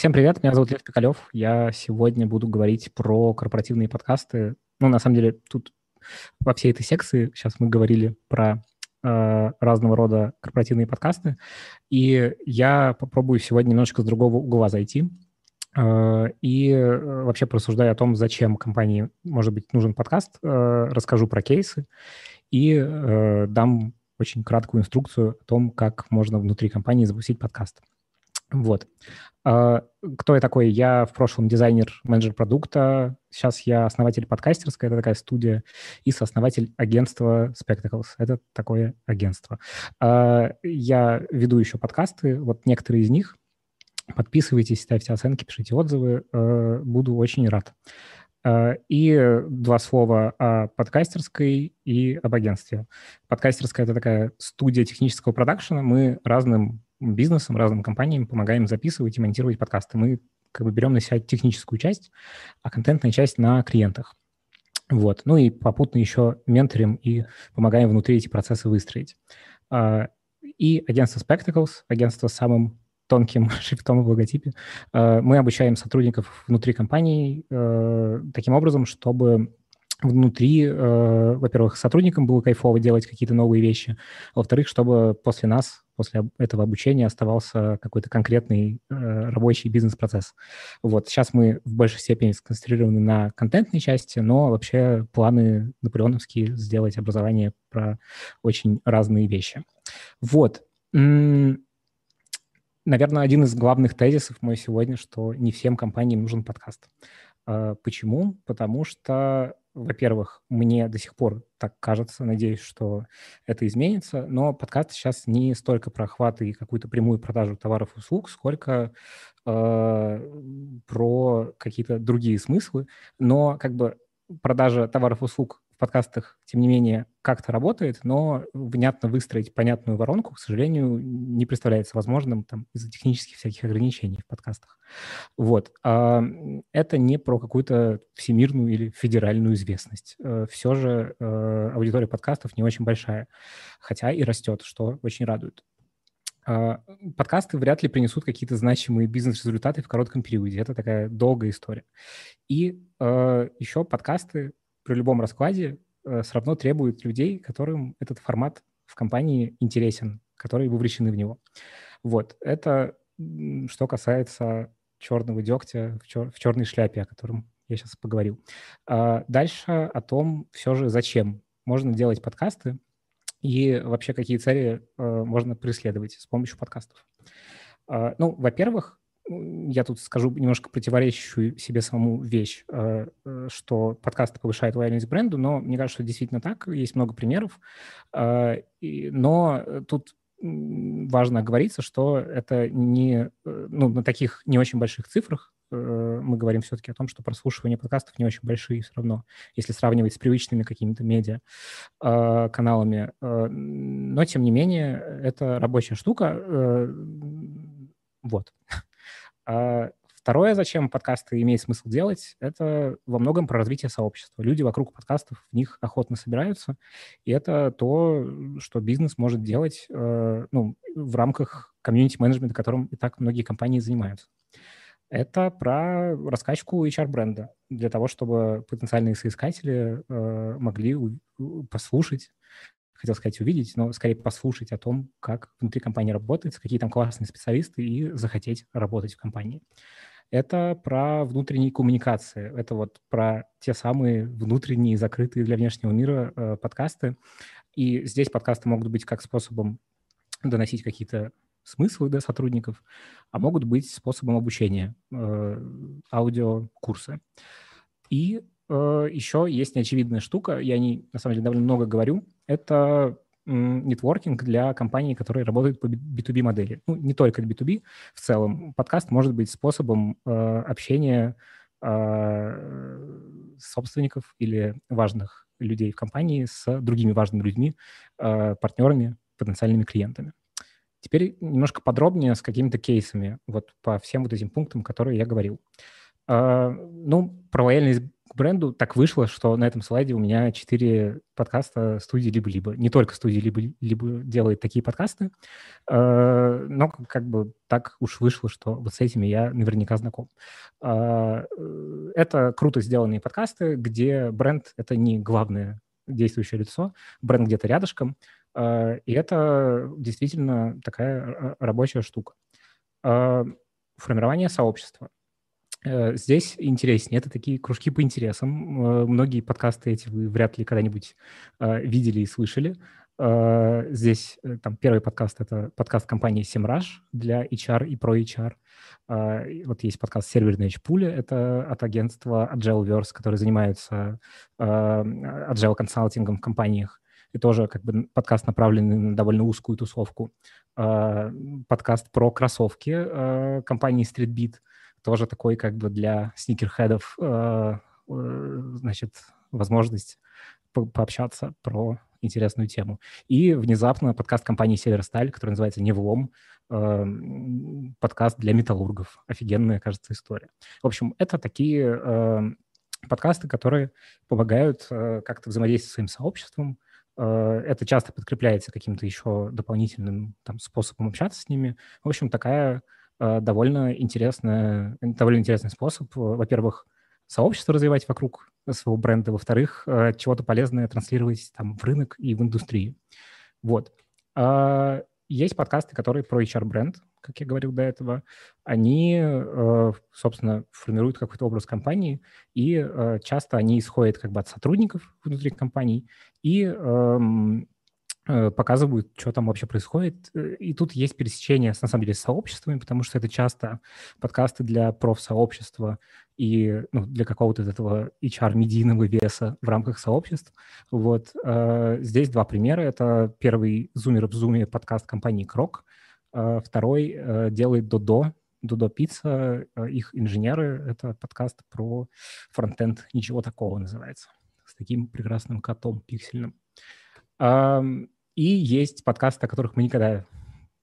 Всем привет, меня зовут Лев Пикалев. Я сегодня буду говорить про корпоративные подкасты. Ну, на самом деле, тут во всей этой секции сейчас мы говорили про э, разного рода корпоративные подкасты, и я попробую сегодня немножечко с другого угла зайти э, и э, вообще порассуждаю о том, зачем компании, может быть, нужен подкаст, э, расскажу про кейсы и э, дам очень краткую инструкцию о том, как можно внутри компании запустить подкаст. Вот. А, кто я такой? Я в прошлом дизайнер, менеджер продукта. Сейчас я основатель подкастерской, это такая студия, и сооснователь агентства Spectacles. Это такое агентство. А, я веду еще подкасты, вот некоторые из них. Подписывайтесь, ставьте оценки, пишите отзывы. А, буду очень рад. И два слова о подкастерской и об агентстве. Подкастерская — это такая студия технического продакшена. Мы разным бизнесам, разным компаниям помогаем записывать и монтировать подкасты. Мы как бы берем на себя техническую часть, а контентная часть на клиентах. Вот. Ну и попутно еще менторим и помогаем внутри эти процессы выстроить. А, и агентство Spectacles, агентство с самым тонким шрифтом в логотипе, а, мы обучаем сотрудников внутри компании э, таким образом, чтобы внутри, э, во-первых, сотрудникам было кайфово делать какие-то новые вещи, во-вторых, чтобы после нас, после этого обучения оставался какой-то конкретный э, рабочий бизнес-процесс. Вот сейчас мы в большей степени сконцентрированы на контентной части, но вообще планы наполеоновские сделать образование про очень разные вещи. Вот. Наверное, один из главных тезисов мой сегодня, что не всем компаниям нужен подкаст. А, почему? Потому что во-первых, мне до сих пор так кажется, надеюсь, что это изменится, но подкаст сейчас не столько про охват и какую-то прямую продажу товаров и услуг, сколько э, про какие-то другие смыслы. Но как бы продажа товаров и услуг подкастах, тем не менее, как-то работает, но внятно выстроить понятную воронку, к сожалению, не представляется возможным там, из-за технических всяких ограничений в подкастах. Вот. А это не про какую-то всемирную или федеральную известность. Э, Все же э, аудитория подкастов не очень большая, хотя и растет, что очень радует. А, подкасты вряд ли принесут какие-то значимые бизнес-результаты в коротком периоде. Это такая долгая история. И э, еще подкасты при любом раскладе э, все равно требуют людей, которым этот формат в компании интересен, которые вовлечены в него. Вот, это что касается черного дегтя в, чер- в черной шляпе, о котором я сейчас поговорил. А дальше о том все же, зачем можно делать подкасты и вообще какие цели э, можно преследовать с помощью подкастов. А, ну, во-первых, я тут скажу немножко противоречащую себе самому вещь, э, э, что подкасты повышают лояльность бренду, но мне кажется, что действительно так, есть много примеров. Э, но тут важно оговориться, что это не ну, на таких не очень больших цифрах, мы говорим все-таки о том, что прослушивание подкастов не очень большие все равно, если сравнивать с привычными какими-то медиа каналами. Но, тем не менее, это рабочая штука. Вот. А второе, зачем подкасты имеет смысл делать, это во многом про развитие сообщества. Люди вокруг подкастов в них охотно собираются, и это то, что бизнес может делать э, ну, в рамках комьюнити-менеджмента, которым и так многие компании занимаются. Это про раскачку HR-бренда для того, чтобы потенциальные соискатели э, могли послушать хотел сказать увидеть, но скорее послушать о том, как внутри компании работает, какие там классные специалисты, и захотеть работать в компании. Это про внутренние коммуникации, это вот про те самые внутренние, закрытые для внешнего мира э, подкасты. И здесь подкасты могут быть как способом доносить какие-то смыслы до сотрудников, а могут быть способом обучения, э, аудиокурсы. И еще есть неочевидная штука, я о ней, на самом деле, довольно много говорю, это нетворкинг для компаний, которые работают по B2B модели. Ну, не только B2B, в целом. Подкаст может быть способом э, общения э, собственников или важных людей в компании с другими важными людьми, э, партнерами, потенциальными клиентами. Теперь немножко подробнее с какими-то кейсами вот по всем вот этим пунктам, которые я говорил. Ну, про лояльность к бренду так вышло, что на этом слайде у меня четыре подкаста студии «Либо-либо». Не только студия «Либо-либо» делает такие подкасты, э, но как бы так уж вышло, что вот с этими я наверняка знаком. Э, это круто сделанные подкасты, где бренд — это не главное действующее лицо, бренд где-то рядышком, и это действительно такая рабочая штука. Формирование сообщества — здесь интереснее. Это такие кружки по интересам. Э, многие подкасты эти вы вряд ли когда-нибудь э, видели и слышали. Здесь там первый подкаст — это подкаст компании Semrush для HR и про HR. Вот есть подкаст «Серверная пуля» — это от агентства Agileverse, который занимается agile консалтингом в компаниях. И тоже как бы подкаст направленный на довольно узкую тусовку. Подкаст про кроссовки компании StreetBeat — тоже такой как бы для сникерхедов, э, э, значит, возможность по пообщаться про интересную тему. И внезапно подкаст компании «Северсталь», который называется «Невлом», э, подкаст для металлургов. Офигенная, кажется, история. В общем, это такие подкасты, которые помогают как-то взаимодействовать со своим сообществом, это часто подкрепляется каким-то еще дополнительным там, способом общаться с ними. В общем, такая довольно, интересная, довольно интересный способ. Во-первых, сообщество развивать вокруг своего бренда, во-вторых, э, чего-то полезное транслировать там в рынок и в индустрии. Вот. А, есть подкасты, которые про HR-бренд, как я говорил до этого. Они, э, собственно, формируют какой-то образ компании, и часто они исходят как бы от сотрудников внутри компаний, и эм, Э, показывают, что там вообще происходит. Э, и тут есть пересечение, на самом деле, с сообществами, потому что это часто подкасты для профсообщества и ну, для какого-то этого HR-медийного веса в рамках сообществ. Вот. Э, здесь два примера. Это первый «Зумер в зуме» подкаст компании «Крок». Второй делает «Додо», Дудо Пицца, их инженеры. Это подкаст про фронтенд «Ничего такого» называется. С таким прекрасным котом пиксельным. И есть подкасты, о которых мы никогда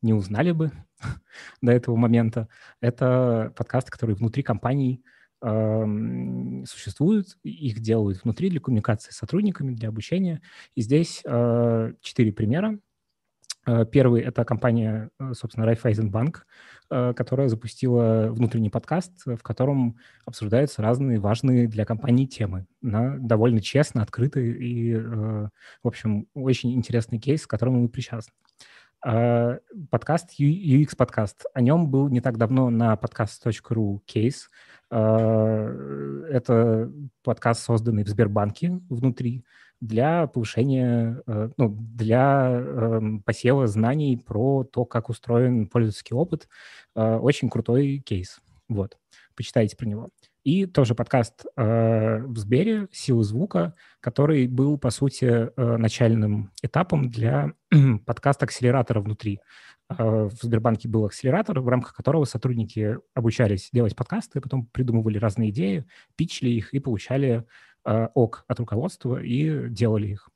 не узнали бы до этого момента. Это подкасты, которые внутри компаний э, существуют, их делают внутри для коммуникации с сотрудниками, для обучения. И здесь э, четыре примера. Э, первый — это компания, э, собственно, Raiffeisenbank, э, которая запустила внутренний подкаст, в котором обсуждаются разные важные для компании темы на довольно честно, открыто и, в общем, очень интересный кейс, к которому мы причастны. Подкаст, UX подкаст. О нем был не так давно на podcast.ru кейс. Это подкаст, созданный в Сбербанке внутри, для повышения, э, ну, для эм, посева знаний про то, как устроен пользовательский опыт. Э, очень крутой кейс. Вот, почитайте про него. И тоже подкаст э, в Сбере «Силы звука», который был, по сути, начальным этапом для подкаст-акселератора внутри. В Сбербанке был акселератор, в рамках которого сотрудники обучались делать подкасты, потом придумывали разные идеи, пичли их и получали Э, ок от руководства и делали их.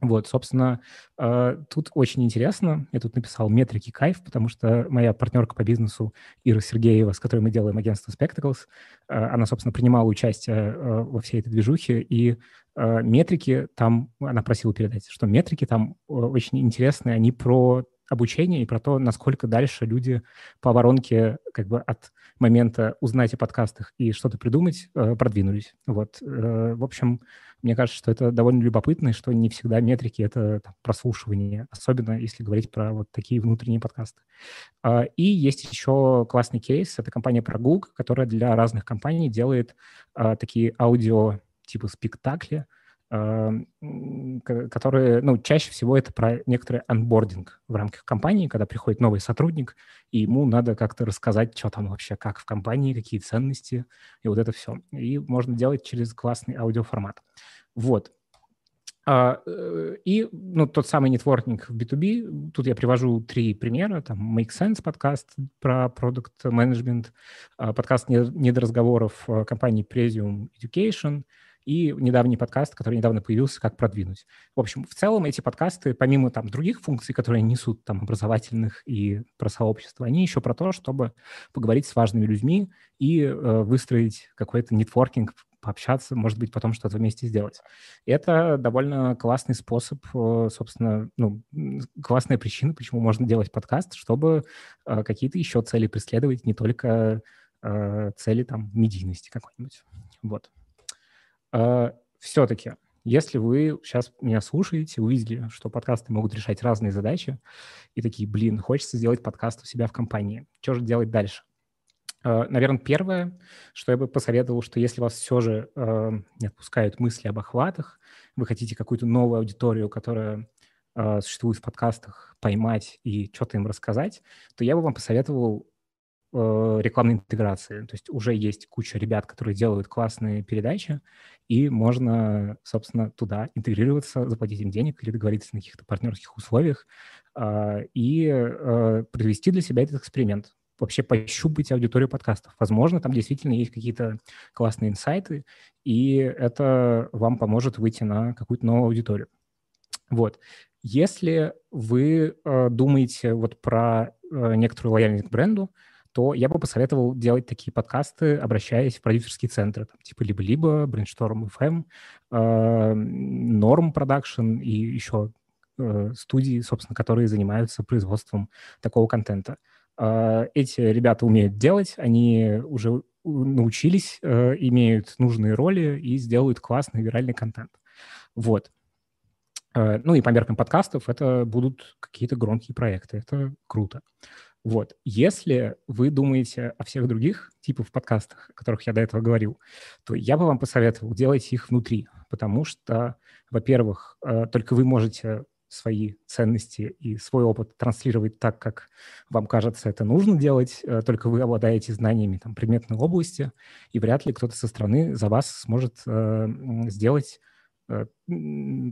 Вот, собственно, э, тут очень интересно. Я тут написал метрики кайф, потому что моя партнерка по бизнесу Ира Сергеева, с которой мы делаем агентство Spectacles, э, она, собственно, принимала участие во всей этой движухе, и метрики там, она просила передать, что метрики там очень интересные, они про обучение и про то, насколько дальше люди по воронке как бы от момента узнать о подкастах и что-то придумать э, продвинулись. Вот. Э, в общем, мне кажется, что это довольно любопытно, и что не всегда метрики — это там, прослушивание, особенно если говорить про вот такие внутренние подкасты. Э, и есть еще классный кейс. Это компания Прогулка, которая для разных компаний делает э, такие аудио типа спектакли, которые, ну, чаще всего это про некоторый анбординг в рамках компании, когда приходит новый сотрудник, и ему надо как-то рассказать, что там вообще, как в компании, какие ценности, и вот это все. И можно делать через классный аудиоформат. Вот. А, э, и ну, тот самый нетворкинг в B2B, тут я привожу три примера, там Make Sense подкаст про продукт менеджмент, подкаст недоразговоров компании Presium Education – и недавний подкаст, который недавно появился, как продвинуть. В общем, в целом эти подкасты, помимо там других функций, которые несут там образовательных и про сообщество, они еще про то, чтобы поговорить с важными людьми и э, выстроить какой-то нетворкинг пообщаться, может быть, потом что-то вместе сделать. Это довольно классный способ, э, собственно, ну, классная причина, почему можно делать подкаст, чтобы э, какие-то еще цели преследовать, не только э, цели там медийности какой-нибудь. Вот. Все-таки, если вы сейчас меня слушаете, увидели, что подкасты могут решать разные задачи, и такие, блин, хочется сделать подкаст у себя в компании, что же делать дальше? Э, Наверное, первое, что я бы посоветовал, что если вас все же э, не отпускают мысли об охватах, вы хотите какую-то новую аудиторию, которая существует в подкастах, поймать и что-то им рассказать, то я бы вам посоветовал рекламной интеграции. То есть уже есть куча ребят, которые делают классные передачи, и можно, собственно, туда интегрироваться, заплатить им денег или договориться на каких-то партнерских условиях и провести для себя этот эксперимент вообще пощупать аудиторию подкастов. Возможно, там действительно есть какие-то классные инсайты, и это вам поможет выйти на какую-то новую аудиторию. Вот. Если вы э, думаете вот про э, некоторую лояльность к бренду, то я бы посоветовал делать такие подкасты, обращаясь в продюсерские центры, там, типа либо-либо, Brainstorm FM, э, Norm Production и еще э, студии, собственно, которые занимаются производством такого контента. А, эти ребята умеют делать, они уже научились, э, имеют нужные роли и сделают классный виральный контент. Вот. Э, ну и по меркам подкастов это будут какие-то громкие проекты. Это круто. Вот. Если вы думаете о всех других типах подкастах, о которых я до этого говорил, то я бы вам посоветовал делать их внутри, потому что, во-первых, э, только вы можете свои ценности и свой опыт транслировать так, как вам кажется это нужно делать, э, только вы обладаете знаниями там, предметной области, и вряд ли кто-то со стороны за вас сможет э, сделать э,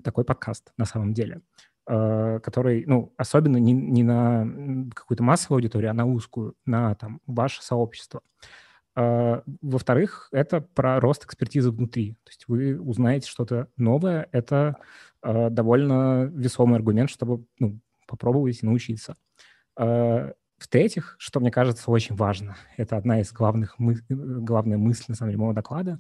такой подкаст на самом деле, который, ну, особенно не, не на какую-то массовую аудиторию, а на узкую, на там, ваше сообщество. Uh, во-вторых, это про рост экспертизы внутри. То есть вы узнаете что-то новое. Это Э, довольно весомый аргумент, чтобы ну, попробовать научиться. Э, в-третьих, что мне кажется очень важно, это одна из главных мы... главная мысль, на самом деле, моего доклада,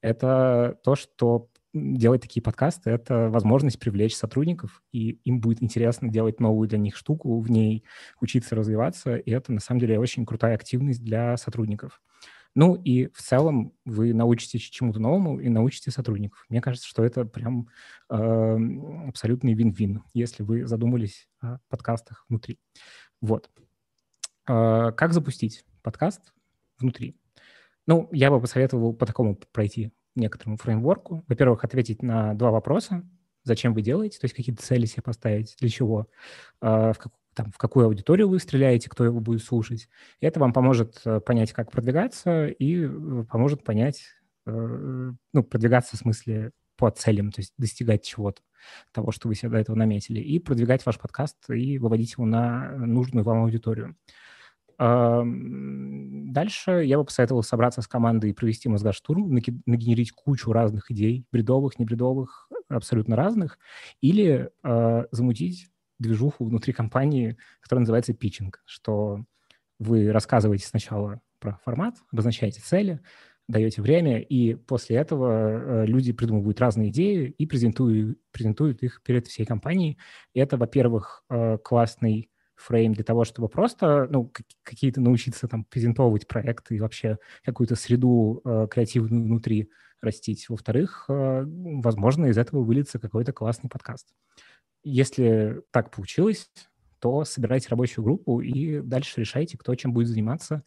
это то, что делать такие подкасты — это возможность привлечь сотрудников, и им будет интересно делать новую для них штуку, в ней учиться развиваться, и это, на самом деле, очень крутая активность для сотрудников. Ну и в целом вы научитесь чему-то новому и научите сотрудников. Мне кажется, что это прям э, абсолютный вин-вин, если вы задумались о подкастах внутри. Вот. Э, как запустить подкаст внутри? Ну, я бы посоветовал по такому пройти некоторому фреймворку. Во-первых, ответить на два вопроса. Зачем вы делаете, то есть какие-то цели себе поставить, для чего, э, в, как, там, в какую аудиторию вы стреляете, кто его будет слушать. И это вам поможет э, понять, как продвигаться, и э, поможет понять, э, ну, продвигаться в смысле по целям, то есть достигать чего-то, того, что вы себе до этого наметили, и продвигать ваш подкаст и выводить его на нужную вам аудиторию. Дальше я бы посоветовал собраться с командой и провести мозгоштурм, нагенерить кучу разных идей, бредовых, небредовых, абсолютно разных, или э, замутить движуху внутри компании, которая называется питчинг, что вы рассказываете сначала про формат, обозначаете цели, даете время, и после этого э, люди придумывают разные идеи и презентуют, презентуют их перед всей компанией. И это, во-первых, э, классный фрейм для того, чтобы просто ну, какие-то научиться там презентовывать проекты и вообще какую-то среду э, креативную внутри растить. Во-вторых, возможно, из этого выльется какой-то классный подкаст. Если так получилось, то собирайте рабочую группу и дальше решайте, кто чем будет заниматься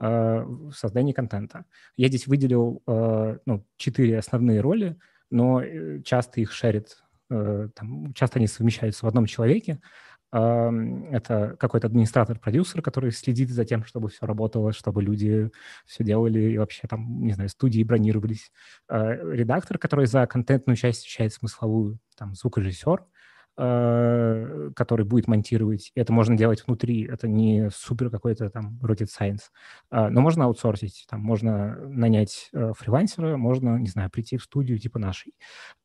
э, в создании контента. Я здесь выделил э, ну, четыре основные роли, но э, часто их шерит, э, там, часто они совмещаются в одном человеке. Это какой-то администратор-продюсер, который следит за тем, чтобы все работало, чтобы люди все делали и вообще там, не знаю, студии бронировались. Э, редактор, который за контентную часть отвечает смысловую, там, звукорежиссер, который будет монтировать. Это можно делать внутри, это не супер какой-то там rocket science. Э, но можно аутсорсить, там можно нанять э, фрилансера, можно, не знаю, прийти в студию типа нашей.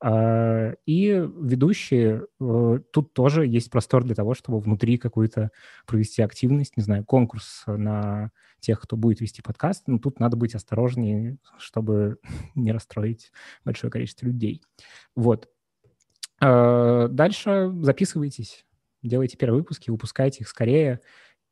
Э, и ведущие, э, тут тоже есть простор для того, чтобы внутри какую-то провести активность, не знаю, конкурс на тех, кто будет вести подкаст, но тут надо быть осторожнее, чтобы не расстроить большое количество людей. Вот. А, дальше записывайтесь, делайте первые выпуски, выпускайте их скорее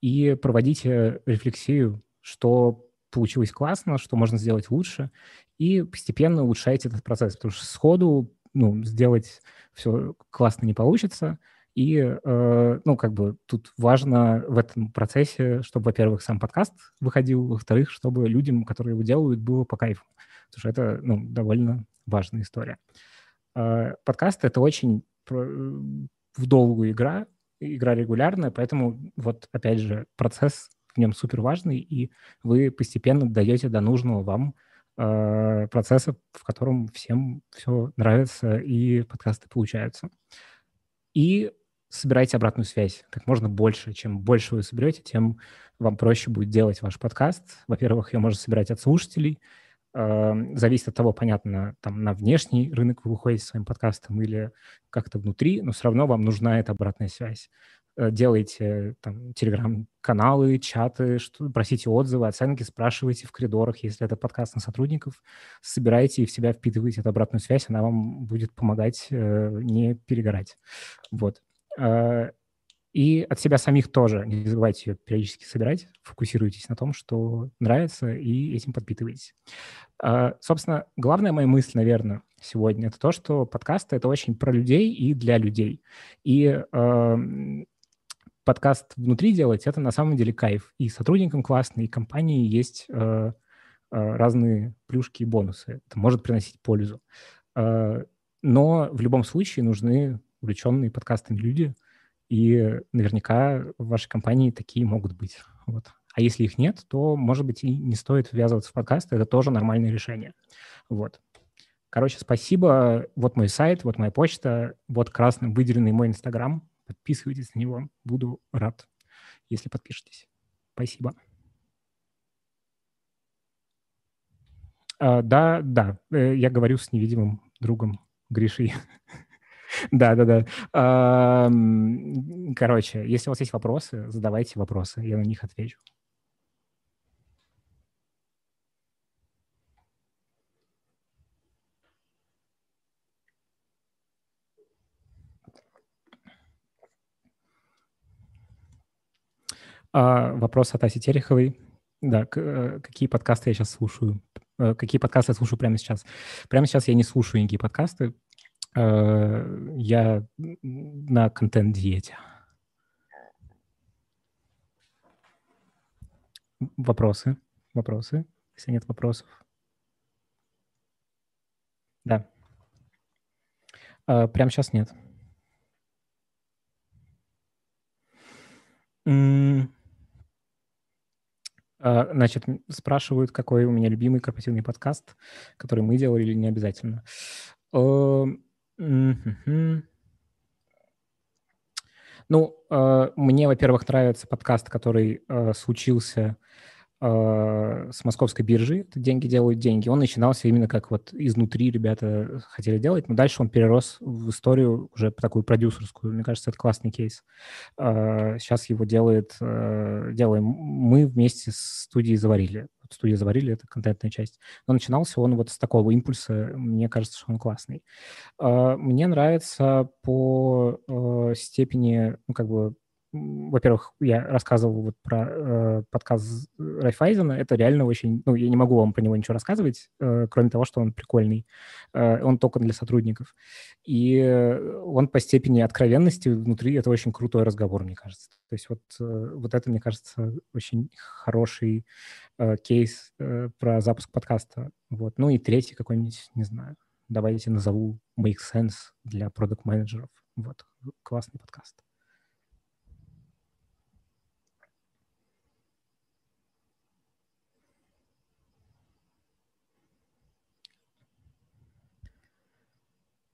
и проводите рефлексию, что получилось классно, что можно сделать лучше, и постепенно улучшайте этот процесс, потому что сходу ну, сделать все классно не получится – и, э, ну, как бы тут важно в этом процессе, чтобы, во-первых, сам подкаст выходил, во-вторых, чтобы людям, которые его делают, было по кайфу. Потому что это, ну, довольно важная история. Э, подкаст — это очень в долгую игра, игра регулярная, поэтому вот, опять же, процесс в нем супер важный, и вы постепенно даете до нужного вам э, процесса, в котором всем все нравится и подкасты получаются. И собирайте обратную связь как можно больше. Чем больше вы соберете, тем вам проще будет делать ваш подкаст. Во-первых, ее можно собирать от слушателей. Эм, зависит от того, понятно, там на внешний рынок вы выходите своим подкастом или как-то внутри, но все равно вам нужна эта обратная связь. Э, делайте там телеграм-каналы, чаты, что, просите отзывы, оценки, спрашивайте в коридорах, если это подкаст на сотрудников, собирайте и в себя впитывайте эту обратную связь, она вам будет помогать э, не перегорать. Вот. Э, и от себя самих тоже не забывайте ее периодически собирать, фокусируйтесь на том, что нравится, и этим подпитывайтесь. Э, собственно, главная моя мысль, наверное, сегодня, это то, что подкасты — это очень про людей и для людей. И э, подкаст внутри делать — это на самом деле кайф. И сотрудникам классно, и компании есть э, э, разные плюшки и бонусы. Это может приносить пользу. Э, но в любом случае нужны увлеченные подкастами люди, и наверняка в вашей компании такие могут быть. Вот. А если их нет, то, может быть, и не стоит ввязываться в подкасты, это тоже нормальное решение. Вот. Короче, спасибо. Вот мой сайт, вот моя почта, вот красным выделенный мой Инстаграм. Подписывайтесь на него. Буду рад, если подпишетесь. Спасибо. А, да, да, э, я говорю с невидимым другом Гришей. Да, да, да. Короче, если у вас есть вопросы, задавайте вопросы, я на них отвечу. А, вопрос от Аси Тереховой. Да, э, какие подкасты я сейчас слушаю? Э, какие подкасты я слушаю прямо сейчас? Прямо сейчас я не слушаю никакие подкасты, я на контент-диете. Вопросы? Вопросы? Если нет вопросов. Да. А, прямо сейчас нет. А, значит, спрашивают, какой у меня любимый корпоративный подкаст, который мы делали или не обязательно. Ну, э, мне, во-первых, нравится подкаст, который э, случился э, с московской биржи. Деньги делают деньги. Он начинался именно как вот изнутри ребята хотели делать, но дальше он перерос в историю уже такую продюсерскую. Мне кажется, это классный кейс. Э, сейчас его делает, э, делаем мы вместе с студией «Заварили» студии заварили, это контентная часть. Но начинался он вот с такого импульса, мне кажется, что он классный. Мне нравится по степени, ну, как бы, во-первых, я рассказывал вот про э, подкаст Райфайзена, это реально очень, ну, я не могу вам про него ничего рассказывать, э, кроме того, что он прикольный, э, он только для сотрудников. И он по степени откровенности внутри, это очень крутой разговор, мне кажется. То есть вот, э, вот это, мне кажется, очень хороший э, кейс э, про запуск подкаста. Вот. Ну и третий какой-нибудь, не знаю, давайте назову Make Sense для продукт-менеджеров. Вот, классный подкаст.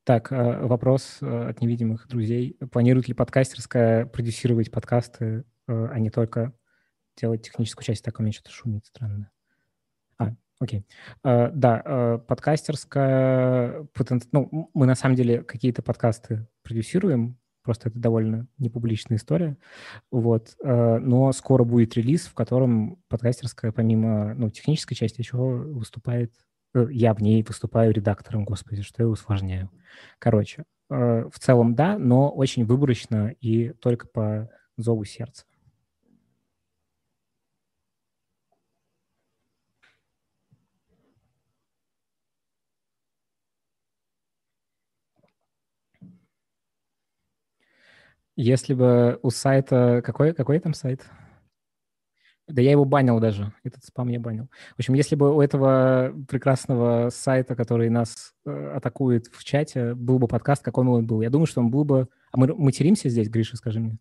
Так, э, вопрос э, от невидимых друзей. Планирует ли подкастерская продюсировать подкасты, э, а не только делать техническую часть? Так, у меня что-то шумит странно. А, окей. Да, подкастерская... Ну, мы на самом деле какие-то подкасты продюсируем, просто это довольно непубличная история. Вот. Но скоро будет релиз, в котором подкастерская, помимо ну, технической части, еще выступает я в ней выступаю редактором, господи, что я усложняю. Короче, э, в целом да, но очень выборочно и только по зову сердца. Если бы у сайта... Какой, какой там сайт? Да я его банил даже, этот спам я банил. В общем, если бы у этого прекрасного сайта, который нас э, атакует в чате, был бы подкаст, какой он был, я думаю, что он был бы... А мы материмся здесь, Гриша, скажи мне?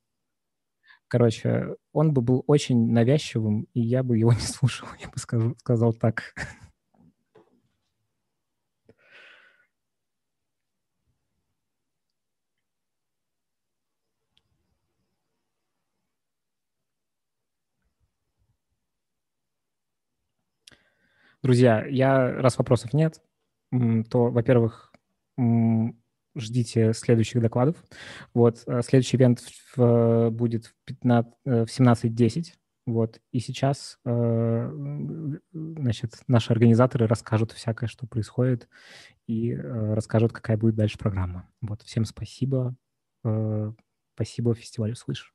Короче, он бы был очень навязчивым, и я бы его не слушал, я бы сказал, сказал так. Друзья, я, раз вопросов нет, то, во-первых, ждите следующих докладов. Вот, э, следующий ивент в, будет в, 15, э, в 17.10. Вот, и сейчас, э, значит, наши организаторы расскажут всякое, что происходит, и расскажут, какая будет дальше программа. Вот, всем спасибо. Спасибо фестивалю «Слышь».